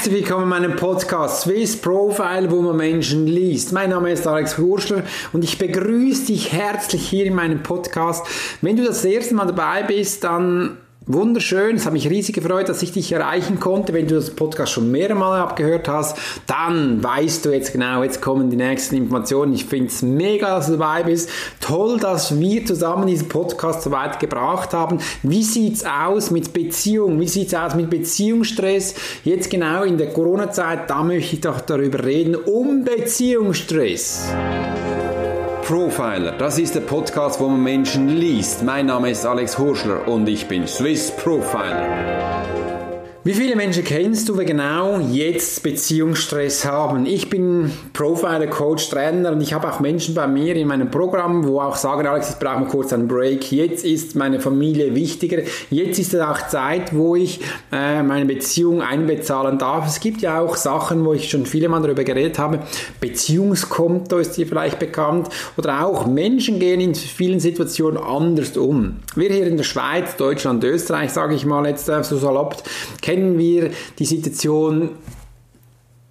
Herzlich willkommen in meinem Podcast Swiss Profile, wo man Menschen liest. Mein Name ist Alex Wurschler und ich begrüße dich herzlich hier in meinem Podcast. Wenn du das erste Mal dabei bist, dann Wunderschön, es hat mich riesig gefreut, dass ich dich erreichen konnte. Wenn du das Podcast schon mehrere Mal abgehört hast, dann weißt du jetzt genau, jetzt kommen die nächsten Informationen. Ich finde es mega, dass du dabei bist. Toll, dass wir zusammen diesen Podcast so weit gebracht haben. Wie sieht's aus mit Beziehung? Wie sieht's aus mit Beziehungsstress? Jetzt genau in der Corona-Zeit, da möchte ich doch darüber reden, um Beziehungsstress. Profiler. Das ist der Podcast, wo man Menschen liest. Mein Name ist Alex Horschler und ich bin Swiss Profiler. Wie viele Menschen kennst du, die genau jetzt Beziehungsstress haben? Ich bin Profiler, Coach, Trainer und ich habe auch Menschen bei mir in meinem Programm, wo auch sagen, Alex, ich brauche mal kurz einen Break. Jetzt ist meine Familie wichtiger. Jetzt ist es auch Zeit, wo ich äh, meine Beziehung einbezahlen darf. Es gibt ja auch Sachen, wo ich schon viele Mal darüber geredet habe. Beziehungskonto ist dir vielleicht bekannt. Oder auch Menschen gehen in vielen Situationen anders um. Wir hier in der Schweiz, Deutschland, Österreich, sage ich mal jetzt äh, so salopp, kennen wir die Situation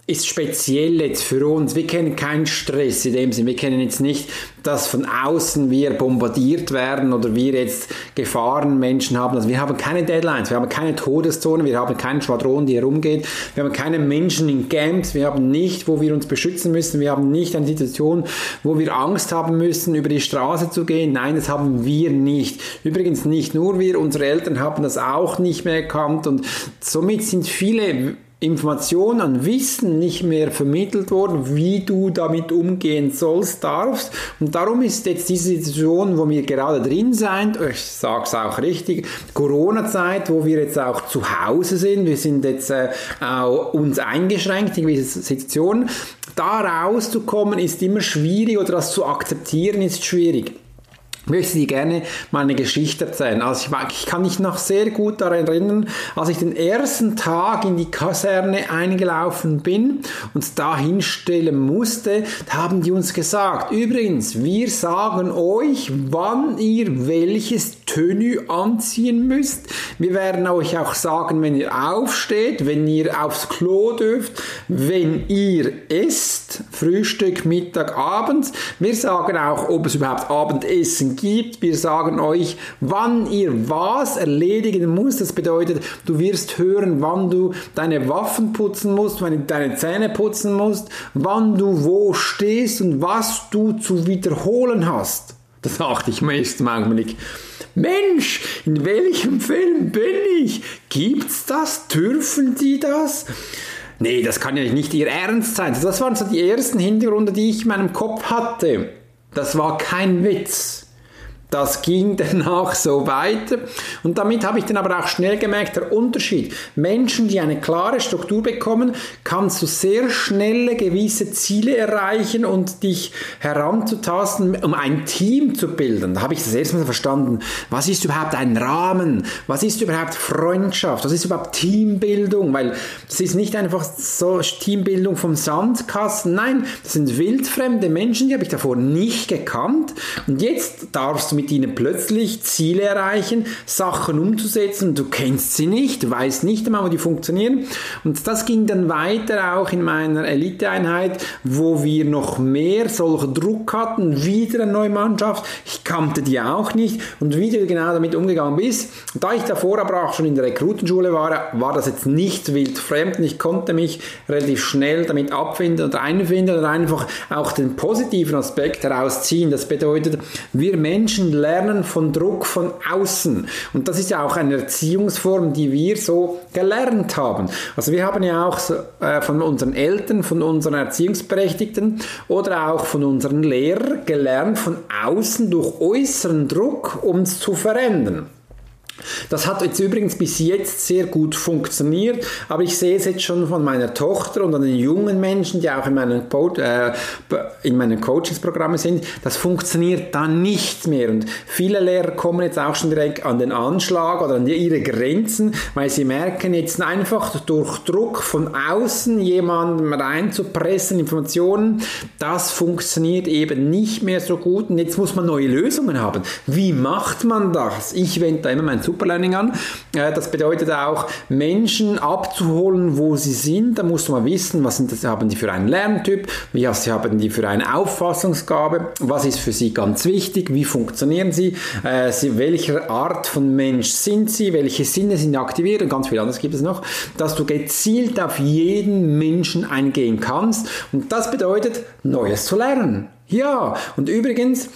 ist speziell jetzt für uns. Wir kennen keinen Stress in dem Sinne. Wir kennen jetzt nicht, dass von außen wir bombardiert werden oder wir jetzt Gefahrenmenschen haben. Also wir haben keine Deadlines, wir haben keine Todeszone, wir haben keinen Schwadron, die herumgeht. Wir haben keine Menschen in Camps, wir haben nicht, wo wir uns beschützen müssen. Wir haben nicht eine Situation, wo wir Angst haben müssen, über die Straße zu gehen. Nein, das haben wir nicht. Übrigens nicht nur wir, unsere Eltern haben das auch nicht mehr erkannt und somit sind viele Information an Wissen nicht mehr vermittelt worden, wie du damit umgehen sollst, darfst. Und darum ist jetzt diese Situation, wo wir gerade drin sind, ich sage es auch richtig, Corona-Zeit, wo wir jetzt auch zu Hause sind, wir sind jetzt äh, auch uns eingeschränkt in gewissen Situationen, da rauszukommen ist immer schwierig oder das zu akzeptieren ist schwierig. Ich möchte dir gerne meine Geschichte erzählen. Also ich, ich, kann mich noch sehr gut daran erinnern, als ich den ersten Tag in die Kaserne eingelaufen bin und da hinstellen musste, da haben die uns gesagt, übrigens, wir sagen euch, wann ihr welches Tenue anziehen müsst. Wir werden euch auch sagen, wenn ihr aufsteht, wenn ihr aufs Klo dürft, wenn ihr esst, Frühstück, Mittag, Abend. Wir sagen auch, ob es überhaupt Abendessen gibt. Wir sagen euch, wann ihr was erledigen müsst. Das bedeutet, du wirst hören, wann du deine Waffen putzen musst, wann du deine Zähne putzen musst, wann du wo stehst und was du zu wiederholen hast. Das dachte ich im ersten Augenblick. Mensch, in welchem Film bin ich? Gibt's das? Dürfen die das? Nee, das kann ja nicht ihr Ernst sein. Das waren so die ersten Hintergründe, die ich in meinem Kopf hatte. Das war kein Witz. Das ging danach so weiter. Und damit habe ich dann aber auch schnell gemerkt, der Unterschied. Menschen, die eine klare Struktur bekommen, kannst du sehr schnell gewisse Ziele erreichen und dich heranzutasten, um ein Team zu bilden. Da habe ich das erste Mal verstanden. Was ist überhaupt ein Rahmen? Was ist überhaupt Freundschaft? Was ist überhaupt Teambildung? Weil es ist nicht einfach so Teambildung vom Sandkasten. Nein, das sind wildfremde Menschen, die habe ich davor nicht gekannt. Und jetzt darfst du mit ihnen plötzlich Ziele erreichen, Sachen umzusetzen. Du kennst sie nicht, weißt nicht einmal, wo die funktionieren. Und das ging dann weiter auch in meiner Eliteeinheit, wo wir noch mehr solchen Druck hatten, wieder eine neue Mannschaft. Ich kannte die auch nicht und wie du genau damit umgegangen bist. Da ich davor aber auch schon in der Rekrutenschule war, war das jetzt nicht wild fremd und ich konnte mich relativ schnell damit abfinden und einfinden und einfach auch den positiven Aspekt herausziehen. Das bedeutet, wir Menschen lernen von Druck von außen. Und das ist ja auch eine Erziehungsform, die wir so gelernt haben. Also wir haben ja auch äh, von unseren Eltern, von unseren Erziehungsberechtigten oder auch von unseren Lehrern gelernt, von außen durch äußeren Druck uns zu verändern. Das hat jetzt übrigens bis jetzt sehr gut funktioniert, aber ich sehe es jetzt schon von meiner Tochter und an den jungen Menschen, die auch in meinen, äh, in meinen Coachingsprogrammen sind, das funktioniert dann nicht mehr. Und viele Lehrer kommen jetzt auch schon direkt an den Anschlag oder an ihre Grenzen, weil sie merken jetzt einfach durch Druck von außen jemanden reinzupressen, Informationen, das funktioniert eben nicht mehr so gut und jetzt muss man neue Lösungen haben. Wie macht man das? Ich wende da immer mein Superlearning an. Äh, das bedeutet auch, Menschen abzuholen, wo sie sind. Da muss man wissen, was sind das, haben die für einen Lerntyp, wie haben die für eine Auffassungsgabe, was ist für sie ganz wichtig, wie funktionieren sie, äh, sie welcher Art von Mensch sind sie, welche Sinne sind aktiviert und ganz viel anderes gibt es noch, dass du gezielt auf jeden Menschen eingehen kannst. Und das bedeutet, Neues zu lernen. Ja, und übrigens,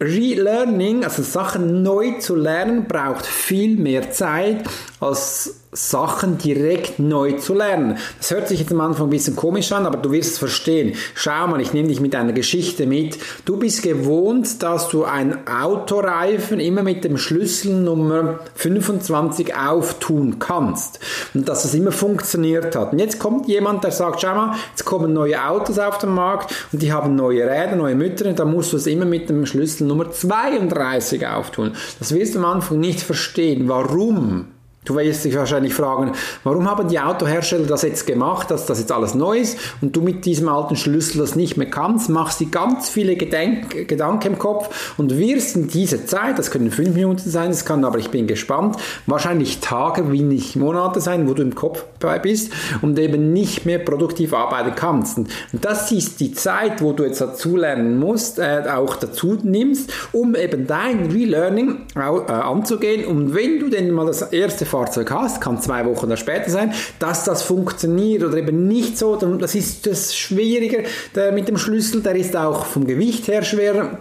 Relearning, also Sachen neu zu lernen, braucht viel mehr Zeit als Sachen direkt neu zu lernen. Das hört sich jetzt am Anfang ein bisschen komisch an, aber du wirst es verstehen. Schau mal, ich nehme dich mit einer Geschichte mit. Du bist gewohnt, dass du ein Autoreifen immer mit dem Schlüssel Nummer 25 auftun kannst und dass es immer funktioniert hat. Und jetzt kommt jemand, der sagt, schau mal, jetzt kommen neue Autos auf den Markt und die haben neue Räder, neue Mütter und da musst du es immer mit dem Schlüssel Nummer 32 auftun. Das wirst du am Anfang nicht verstehen. Warum? Du wirst dich wahrscheinlich fragen, warum haben die Autohersteller das jetzt gemacht, dass das jetzt alles neu ist und du mit diesem alten Schlüssel das nicht mehr kannst, machst dir ganz viele Gedenk Gedanken im Kopf und wirst in dieser Zeit, das können fünf Minuten sein, das kann aber, ich bin gespannt, wahrscheinlich Tage, wie nicht Monate sein, wo du im Kopf bist und eben nicht mehr produktiv arbeiten kannst. Und das ist die Zeit, wo du jetzt dazu lernen musst, äh, auch dazu nimmst, um eben dein Relearning äh, anzugehen und wenn du denn mal das erste Fahrzeug hast, kann zwei Wochen später sein, dass das funktioniert oder eben nicht so. Das ist das Schwierige mit dem Schlüssel, der ist auch vom Gewicht her schwerer.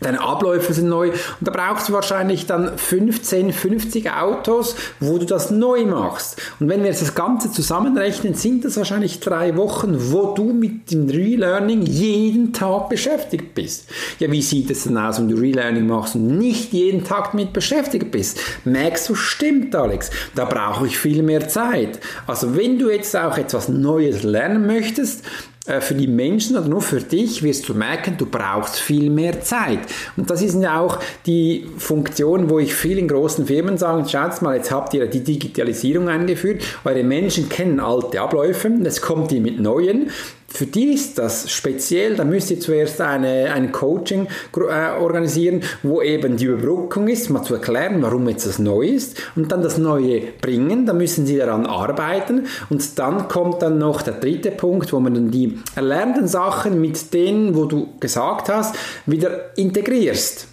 Deine Abläufe sind neu und da brauchst du wahrscheinlich dann 15, 50 Autos, wo du das neu machst. Und wenn wir jetzt das Ganze zusammenrechnen, sind das wahrscheinlich drei Wochen, wo du mit dem Relearning jeden Tag beschäftigt bist. Ja, wie sieht es denn aus, wenn du Relearning machst und nicht jeden Tag mit beschäftigt bist? Merkst du, stimmt, Alex, da brauche ich viel mehr Zeit. Also wenn du jetzt auch etwas Neues lernen möchtest, für die Menschen oder nur für dich wirst du merken, du brauchst viel mehr Zeit. Und das ist ja auch die Funktion, wo ich vielen großen Firmen sage, schaut mal, jetzt habt ihr die Digitalisierung eingeführt, eure Menschen kennen alte Abläufe, jetzt kommt ihr mit neuen für die ist das speziell, da müsst ihr zuerst eine, ein Coaching äh, organisieren, wo eben die Überbrückung ist, mal zu erklären, warum jetzt das neu ist und dann das Neue bringen, da müssen sie daran arbeiten. Und dann kommt dann noch der dritte Punkt, wo man dann die erlernten Sachen mit denen, wo du gesagt hast, wieder integrierst.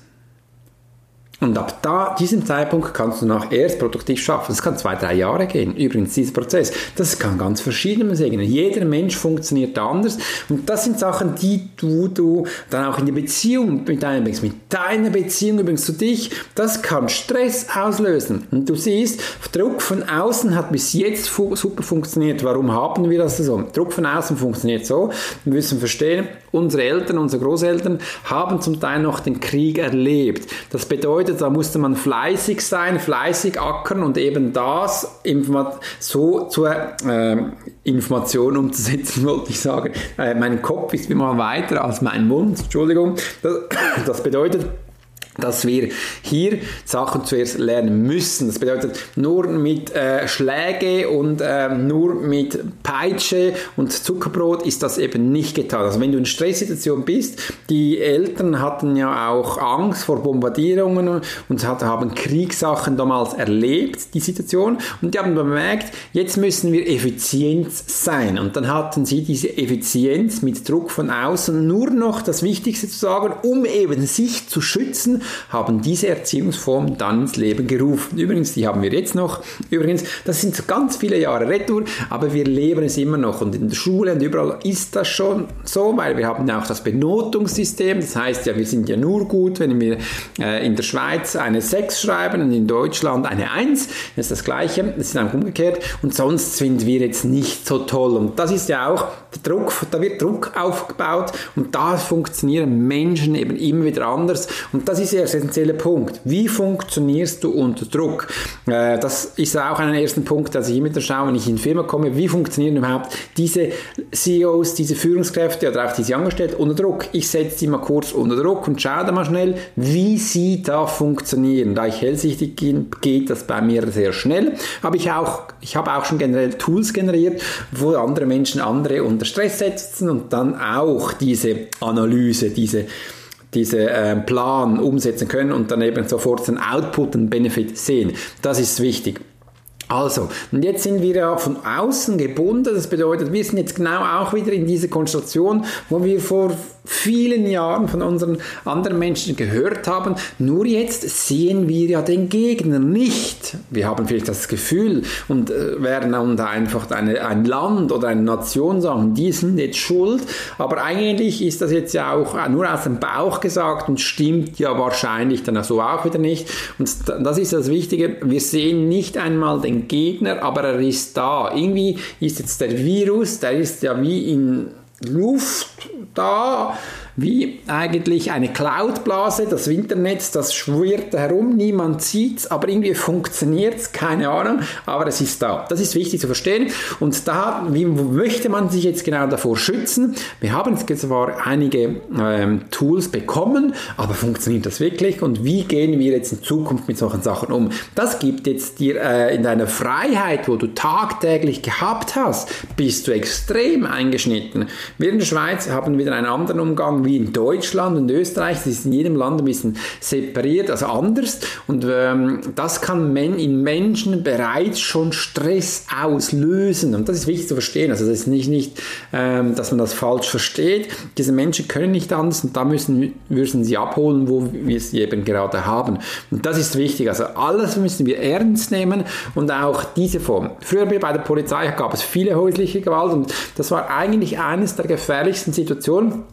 Und ab da, diesem Zeitpunkt kannst du nach erst produktiv schaffen. Das kann zwei, drei Jahre gehen. Übrigens, dieser Prozess, das kann ganz verschieden sein. Jeder Mensch funktioniert anders. Und das sind Sachen, die du, du dann auch in die Beziehung mit deinem, mit deiner Beziehung übrigens zu dich, das kann Stress auslösen. Und du siehst, Druck von außen hat bis jetzt fu super funktioniert. Warum haben wir das so? Druck von außen funktioniert so. Wir müssen verstehen, unsere Eltern, unsere Großeltern haben zum Teil noch den Krieg erlebt. Das bedeutet, da musste man fleißig sein, fleißig ackern und eben das so zur äh, Information umzusetzen, wollte ich sagen. Äh, mein Kopf ist immer weiter als mein Mund, Entschuldigung. Das, das bedeutet, dass wir hier Sachen zuerst lernen müssen. Das bedeutet, nur mit äh, Schläge und äh, nur mit Peitsche und Zuckerbrot ist das eben nicht getan. Also wenn du in Stresssituation bist, die Eltern hatten ja auch Angst vor Bombardierungen und haben Kriegssachen damals erlebt, die Situation, und die haben bemerkt, jetzt müssen wir effizient sein. Und dann hatten sie diese Effizienz mit Druck von außen nur noch das Wichtigste zu sagen, um eben sich zu schützen haben diese Erziehungsform dann ins Leben gerufen. Übrigens, die haben wir jetzt noch. Übrigens, das sind ganz viele Jahre retour, aber wir leben es immer noch. Und in der Schule und überall ist das schon so, weil wir haben ja auch das Benotungssystem. Das heißt ja, wir sind ja nur gut, wenn wir äh, in der Schweiz eine 6 schreiben und in Deutschland eine 1. Das ist das Gleiche. Das ist einfach umgekehrt. Und sonst sind wir jetzt nicht so toll. Und das ist ja auch Druck, da wird Druck aufgebaut und da funktionieren Menschen eben immer wieder anders. Und das ist der essentielle Punkt. Wie funktionierst du unter Druck? Äh, das ist auch ein erster Punkt, dass ich immer wieder schaue, wenn ich in die Firma komme, wie funktionieren überhaupt diese CEOs, diese Führungskräfte oder auch diese Angestellten unter Druck? Ich setze die mal kurz unter Druck und schaue da mal schnell, wie sie da funktionieren. Da ich hellsichtig bin, geht das bei mir sehr schnell. Aber ich auch, ich habe auch schon generell Tools generiert, wo andere Menschen andere unter Stress setzen und dann auch diese Analyse, diese diese äh, Plan umsetzen können und dann eben sofort den Output und Benefit sehen. Das ist wichtig. Also, und jetzt sind wir ja von außen gebunden. Das bedeutet, wir sind jetzt genau auch wieder in dieser Konstellation, wo wir vor vielen Jahren von unseren anderen Menschen gehört haben. Nur jetzt sehen wir ja den Gegner nicht. Wir haben vielleicht das Gefühl und äh, werden dann einfach eine, ein Land oder eine Nation sagen, die sind jetzt schuld. Aber eigentlich ist das jetzt ja auch nur aus dem Bauch gesagt und stimmt ja wahrscheinlich dann so auch wieder nicht. Und das ist das Wichtige. Wir sehen nicht einmal den Gegner, aber er ist da. Irgendwie ist jetzt der Virus, der ist ja wie in Luft da wie eigentlich eine Cloudblase, das Internet, das schwirrt herum, niemand sieht es, aber irgendwie funktioniert es, keine Ahnung, aber es ist da. Das ist wichtig zu verstehen und da, wie möchte man sich jetzt genau davor schützen? Wir haben zwar einige ähm, Tools bekommen, aber funktioniert das wirklich und wie gehen wir jetzt in Zukunft mit solchen Sachen um? Das gibt jetzt dir äh, in deiner Freiheit, wo du tagtäglich gehabt hast, bist du extrem eingeschnitten. Wir in der Schweiz haben wieder einen anderen Umgang wie in Deutschland und Österreich. Das ist in jedem Land ein bisschen separiert, also anders. Und ähm, das kann men in Menschen bereits schon Stress auslösen. Und das ist wichtig zu verstehen. Also das ist nicht, nicht ähm, dass man das falsch versteht. Diese Menschen können nicht anders und da müssen, müssen sie abholen, wo wir sie eben gerade haben. Und das ist wichtig. Also alles müssen wir ernst nehmen und auch diese Form. Früher bei der Polizei gab es viele häusliche Gewalt und das war eigentlich eines der gefährlichsten Situationen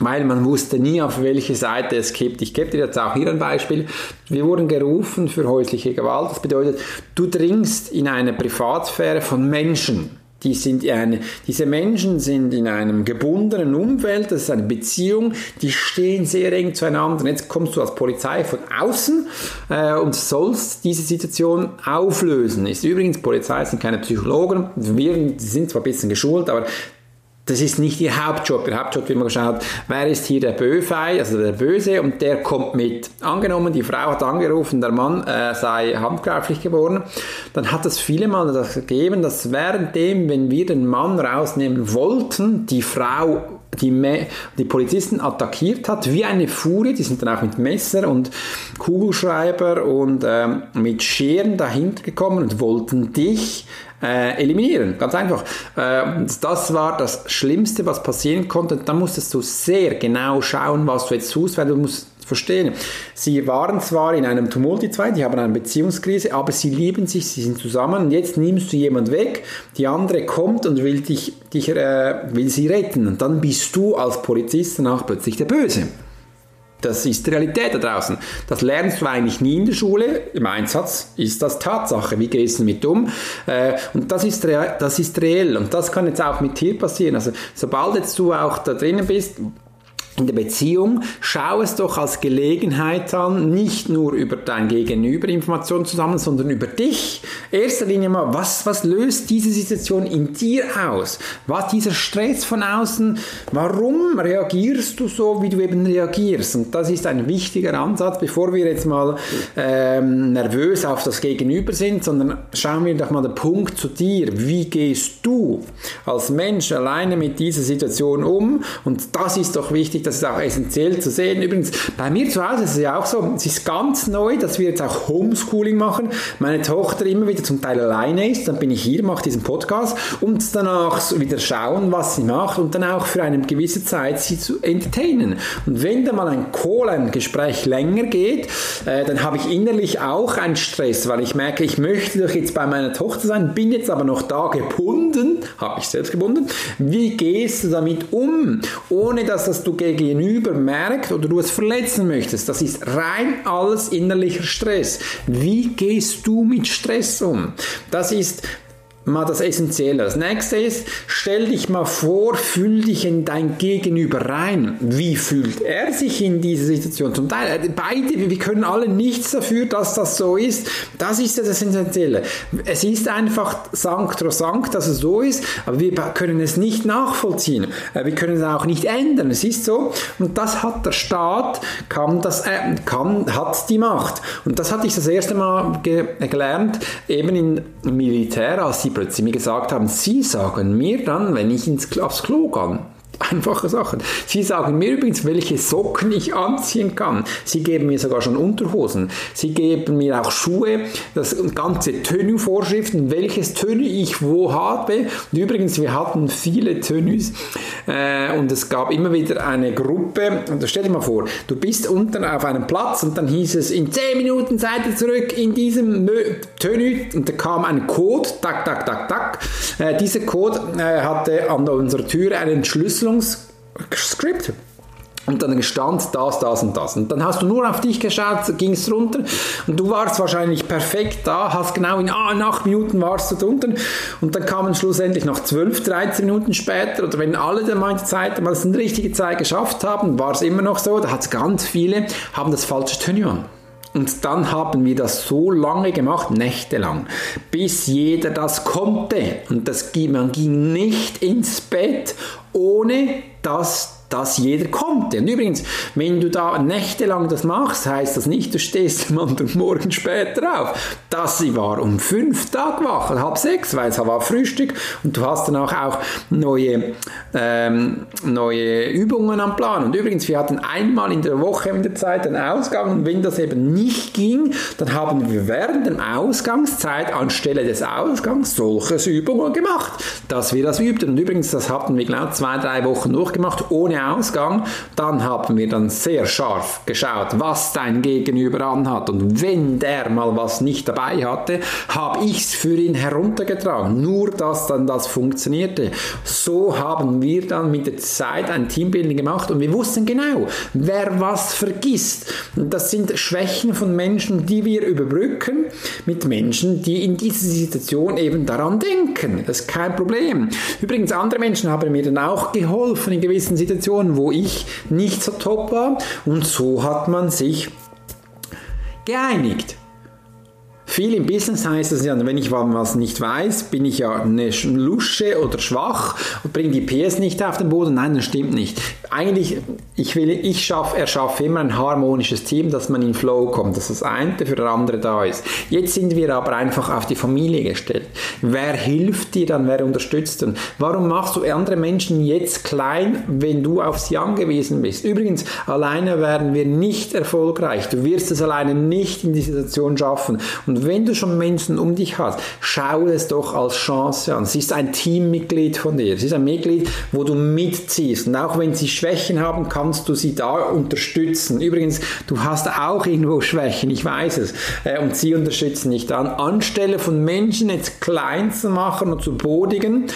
weil man wusste nie, auf welche Seite es kippt. Ich gebe dir jetzt auch hier ein Beispiel. Wir wurden gerufen für häusliche Gewalt. Das bedeutet, du dringst in eine Privatsphäre von Menschen. Die sind eine, diese Menschen sind in einem gebundenen Umfeld, das ist eine Beziehung, die stehen sehr eng zueinander. Und jetzt kommst du als Polizei von außen äh, und sollst diese Situation auflösen. Ist übrigens, Polizei sind keine Psychologen, wir sind zwar ein bisschen geschult, aber das ist nicht ihr Hauptjob. Der Hauptjob, wie man geschaut, wer ist hier der Böfei, also der Böse, und der kommt mit. Angenommen, die Frau hat angerufen, der Mann äh, sei handgreiflich geworden, dann hat es viele Mal das gegeben, dass währenddem, wenn wir den Mann rausnehmen wollten, die Frau die, die Polizisten attackiert hat, wie eine Furie, die sind dann auch mit Messer und Kugelschreiber und ähm, mit Scheren dahinter gekommen und wollten dich äh, eliminieren. Ganz einfach. Äh, das war das Schlimmste, was passieren konnte. Da musstest du sehr genau schauen, was du jetzt tust, weil du musst verstehen. Sie waren zwar in einem Tumult, die zwei, die haben eine Beziehungskrise, aber sie lieben sich, sie sind zusammen und jetzt nimmst du jemand weg, die andere kommt und will dich, dich äh, will sie retten und dann bist du als Polizist danach plötzlich der Böse. Das ist die Realität da draußen. Das lernst du eigentlich nie in der Schule. Im Einsatz ist das Tatsache. Wie gehst du damit um? Äh, und das ist, das ist reell. Und das kann jetzt auch mit dir passieren. Also, sobald jetzt du auch da drinnen bist, in der Beziehung, schau es doch als Gelegenheit an, nicht nur über dein Gegenüber Informationen zu sammeln, sondern über dich. Erster Linie mal, was, was löst diese Situation in dir aus? Was dieser Stress von außen? Warum reagierst du so, wie du eben reagierst? Und das ist ein wichtiger Ansatz, bevor wir jetzt mal ähm, nervös auf das Gegenüber sind, sondern schauen wir doch mal den Punkt zu dir. Wie gehst du als Mensch alleine mit dieser Situation um? Und das ist doch wichtig, das ist auch essentiell zu sehen. Übrigens, bei mir zu Hause ist es ja auch so, es ist ganz neu, dass wir jetzt auch Homeschooling machen. Meine Tochter immer wieder zum Teil alleine ist, dann bin ich hier, mache diesen Podcast und danach wieder schauen, was sie macht und dann auch für eine gewisse Zeit sie zu entertainen. Und wenn da mal ein Call, ein Gespräch länger geht, äh, dann habe ich innerlich auch einen Stress, weil ich merke, ich möchte doch jetzt bei meiner Tochter sein, bin jetzt aber noch da gebunden, habe ich selbst gebunden. Wie gehst du damit um, ohne dass das du gegen Gegenüber merkt oder du es verletzen möchtest, das ist rein alles innerlicher Stress. Wie gehst du mit Stress um? Das ist mal das Essentielle. Das nächste ist, stell dich mal vor, fühl dich in dein Gegenüber rein. Wie fühlt er sich in dieser Situation? Zum Teil, äh, beide, wir können alle nichts dafür, dass das so ist. Das ist das Essentielle. Es ist einfach sanctrosanct, dass es so ist, aber wir können es nicht nachvollziehen. Äh, wir können es auch nicht ändern. Es ist so. Und das hat der Staat, kann das, äh, kann, hat die Macht. Und das hatte ich das erste Mal ge gelernt, eben im Militär, als die plötzlich mir gesagt haben, sie sagen mir dann, wenn ich ins, aufs Klo Einfache Sachen. Sie sagen mir übrigens, welche Socken ich anziehen kann. Sie geben mir sogar schon Unterhosen. Sie geben mir auch Schuhe, das ganze Tenue-Vorschriften, welches Tenue ich wo habe. Und übrigens, wir hatten viele Tenues äh, und es gab immer wieder eine Gruppe. Und stell dir mal vor, du bist unten auf einem Platz und dann hieß es, in 10 Minuten seid ihr zurück in diesem Tenue und da kam ein Code, tak, tak, tak, tak. Äh, dieser Code äh, hatte an unserer Tür einen Schlüsselungsskript. Und dann stand das, das und das. Und dann hast du nur auf dich geschaut, ging es runter und du warst wahrscheinlich perfekt da, hast genau in ah, 8 Minuten warst du drunter und dann kamen schlussendlich noch 12, 13 Minuten später oder wenn alle der meine Zeit mal eine richtige Zeit geschafft haben, war es immer noch so, da hat es ganz viele, haben das falsche an. Und dann haben wir das so lange gemacht, nächtelang, bis jeder das konnte. Und das, man ging nicht ins Bett, ohne dass dass jeder kommt. Und übrigens, wenn du da nächtelang das machst, heißt das nicht, du stehst am anderen Morgen später auf. Das war um fünf Tage wach, halb sechs, weil es war Frühstück und du hast dann auch, auch neue, ähm, neue Übungen am Plan. Und übrigens, wir hatten einmal in der Woche in der Zeit einen Ausgang und wenn das eben nicht ging, dann haben wir während der Ausgangszeit anstelle des Ausgangs solche Übungen gemacht, dass wir das übten. Und übrigens, das hatten wir genau zwei, drei Wochen durchgemacht, ohne ohne Ausgang, dann haben wir dann sehr scharf geschaut, was dein Gegenüber anhat. Und wenn der mal was nicht dabei hatte, habe ich es für ihn heruntergetragen. Nur, dass dann das funktionierte. So haben wir dann mit der Zeit ein Teambuilding gemacht und wir wussten genau, wer was vergisst. Das sind Schwächen von Menschen, die wir überbrücken mit Menschen, die in dieser Situation eben daran denken. Das ist kein Problem. Übrigens, andere Menschen haben mir dann auch geholfen in gewissen Situationen Position, wo ich nicht so top war. Und so hat man sich geeinigt. Viel im Business heißt es ja, wenn ich was nicht weiß, bin ich ja eine Lusche oder schwach und bringe die PS nicht auf den Boden. Nein, das stimmt nicht. Eigentlich, ich will, ich schaffe, erschaffe immer ein harmonisches Team, dass man in Flow kommt, dass das eine für das andere da ist. Jetzt sind wir aber einfach auf die Familie gestellt. Wer hilft dir dann, wer unterstützt und warum machst du andere Menschen jetzt klein, wenn du auf sie angewiesen bist? Übrigens, alleine werden wir nicht erfolgreich. Du wirst es alleine nicht in die Situation schaffen. Und wenn du schon Menschen um dich hast, schau es doch als Chance an. Sie ist ein Teammitglied von dir. Sie ist ein Mitglied, wo du mitziehst. Und auch wenn sie Schwächen haben, kannst du sie da unterstützen. Übrigens, du hast auch irgendwo Schwächen, ich weiß es. Äh, und sie unterstützen dich dann. Anstelle von Menschen jetzt klein zu machen und zu bodigen,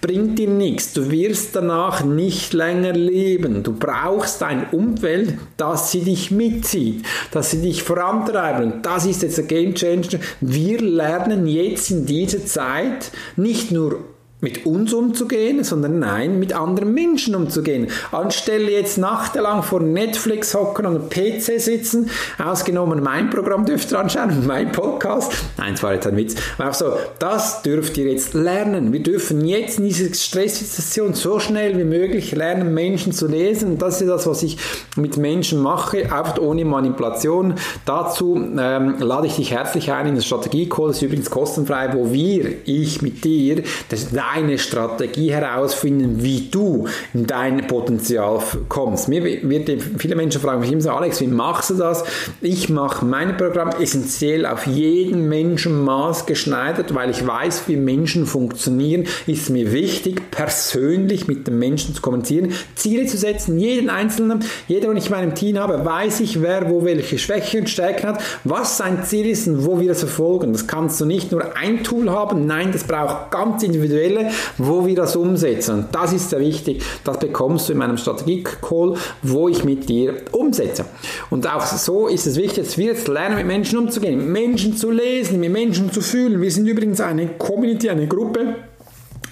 bringt dir nichts. Du wirst danach nicht länger leben. Du brauchst ein Umfeld, das sie dich mitzieht, dass sie dich vorantreiben. Und das ist jetzt der Game Changer wir lernen jetzt in dieser Zeit nicht nur mit uns umzugehen, sondern nein, mit anderen Menschen umzugehen. Anstelle jetzt nachtelang vor Netflix hocken und PC sitzen, ausgenommen mein Programm dürft ihr anschauen, mein Podcast. Nein, das war jetzt ein Witz. Aber auch so, das dürft ihr jetzt lernen. Wir dürfen jetzt in dieser Stresssituation so schnell wie möglich lernen, Menschen zu lesen. Und das ist das, was ich mit Menschen mache, oft ohne Manipulation. Dazu ähm, lade ich dich herzlich ein in das Strategie-Call, ist übrigens kostenfrei, wo wir, ich mit dir, das deine Strategie herausfinden, wie du in dein Potenzial kommst. Mir wird viele Menschen fragen mich immer so, Alex, wie machst du das? Ich mache mein Programm essentiell auf jeden Menschen maßgeschneidert, weil ich weiß, wie Menschen funktionieren. Ist mir wichtig, persönlich mit den Menschen zu kommunizieren, Ziele zu setzen, jeden einzelnen, jeder, den ich in meinem Team habe, weiß ich, wer wo welche Schwächen und Stärken hat, was sein Ziel ist und wo wir das verfolgen. Das kannst du nicht nur ein Tool haben, nein, das braucht ganz individuelle Stelle, wo wir das umsetzen. Und das ist sehr wichtig. Das bekommst du in meinem Strategie-Call, wo ich mit dir umsetze. Und auch so ist es wichtig, dass wir jetzt lernen, mit Menschen umzugehen, mit Menschen zu lesen, mit Menschen zu fühlen. Wir sind übrigens eine Community, eine Gruppe,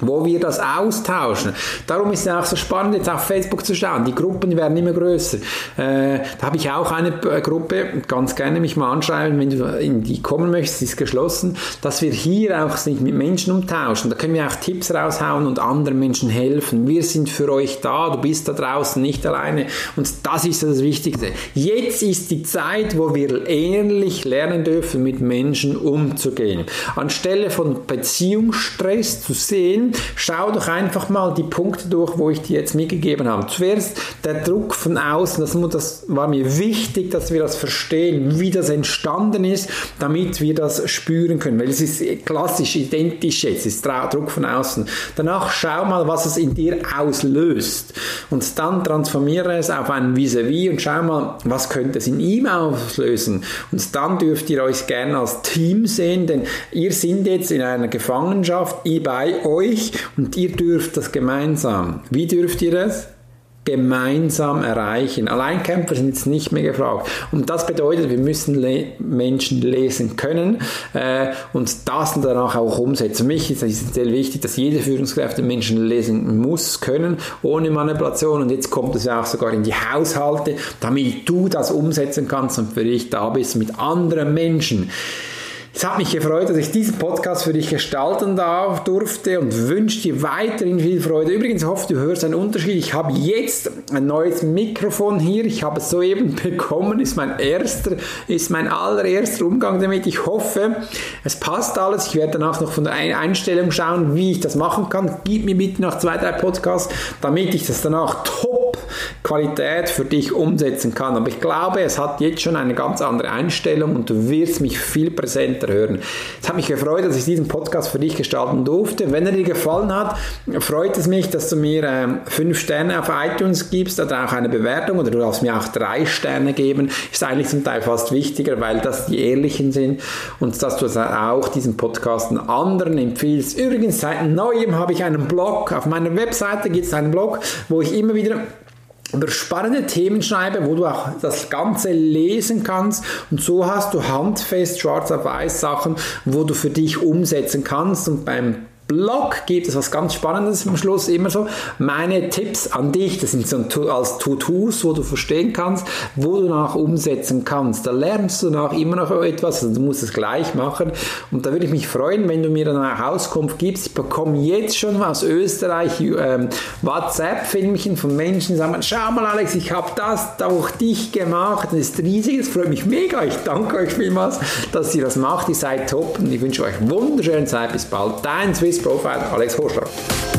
wo wir das austauschen. Darum ist es auch so spannend, jetzt auf Facebook zu schauen. Die Gruppen werden immer größer. Äh, da habe ich auch eine äh, Gruppe, ganz gerne mich mal anschreiben, wenn du in die kommen möchtest, ist geschlossen, dass wir hier auch sich mit Menschen umtauschen. Da können wir auch Tipps raushauen und anderen Menschen helfen. Wir sind für euch da, du bist da draußen nicht alleine. Und das ist das Wichtigste. Jetzt ist die Zeit, wo wir ehrlich lernen dürfen, mit Menschen umzugehen. Anstelle von Beziehungsstress zu sehen, schau doch einfach mal die Punkte durch, wo ich dir jetzt mitgegeben habe. Zuerst der Druck von außen, das, das war mir wichtig, dass wir das verstehen, wie das entstanden ist, damit wir das spüren können, weil es ist klassisch identisch jetzt, ist Druck von außen. Danach schau mal, was es in dir auslöst und dann transformiere es auf ein Vis-a-vis -vis und schau mal, was könnte es in ihm auslösen und dann dürft ihr euch gerne als Team sehen, denn ihr seid jetzt in einer Gefangenschaft, ich bei euch und ihr dürft das gemeinsam. Wie dürft ihr das? gemeinsam erreichen. Alleinkämpfer sind jetzt nicht mehr gefragt. Und das bedeutet, wir müssen le Menschen lesen können äh, und das danach auch umsetzen. Für mich ist es sehr wichtig, dass jede Führungskräfte Menschen lesen muss, können, ohne Manipulation. Und jetzt kommt es ja auch sogar in die Haushalte, damit du das umsetzen kannst und für dich da bist mit anderen Menschen. Es hat mich gefreut, dass ich diesen Podcast für dich gestalten darf, durfte und wünsche dir weiterhin viel Freude. Übrigens hoffe, du hörst einen Unterschied. Ich habe jetzt ein neues Mikrofon hier. Ich habe es soeben bekommen. Ist mein erster, ist mein allererster Umgang damit. Ich hoffe, es passt alles. Ich werde danach noch von der Einstellung schauen, wie ich das machen kann. Gib mir bitte noch zwei, drei Podcasts, damit ich das danach top Qualität für dich umsetzen kann. Aber ich glaube, es hat jetzt schon eine ganz andere Einstellung und du wirst mich viel präsenter hören. Es hat mich gefreut, dass ich diesen Podcast für dich gestalten durfte. Wenn er dir gefallen hat, freut es mich, dass du mir ähm, fünf Sterne auf iTunes gibst oder auch eine Bewertung oder du darfst mir auch drei Sterne geben. Ist eigentlich zum Teil fast wichtiger, weil das die ehrlichen sind und dass du auch diesen Podcast anderen empfiehlst. Übrigens, seit neuem habe ich einen Blog. Auf meiner Webseite gibt es einen Blog, wo ich immer wieder über spannende Themen schreibe, wo du auch das Ganze lesen kannst. Und so hast du handfest schwarz auf weiß Sachen, wo du für dich umsetzen kannst. Und beim Blog gibt es was ganz Spannendes am Schluss immer so. Meine Tipps an dich, das sind so als To-Dos, wo du verstehen kannst, wo du nach umsetzen kannst. Da lernst du nach immer noch etwas, also du musst es gleich machen. Und da würde ich mich freuen, wenn du mir dann eine Auskunft gibst. Ich bekomme jetzt schon aus Österreich ähm, WhatsApp-Filmchen von Menschen, die sagen, schau mal Alex, ich habe das durch dich gemacht. Das ist riesig, das freut mich mega. Ich danke euch vielmals, dass ihr das macht. Ihr seid top und ich wünsche euch wunderschöne Zeit. Bis bald. Dein Swiss Profile Alex Horschler.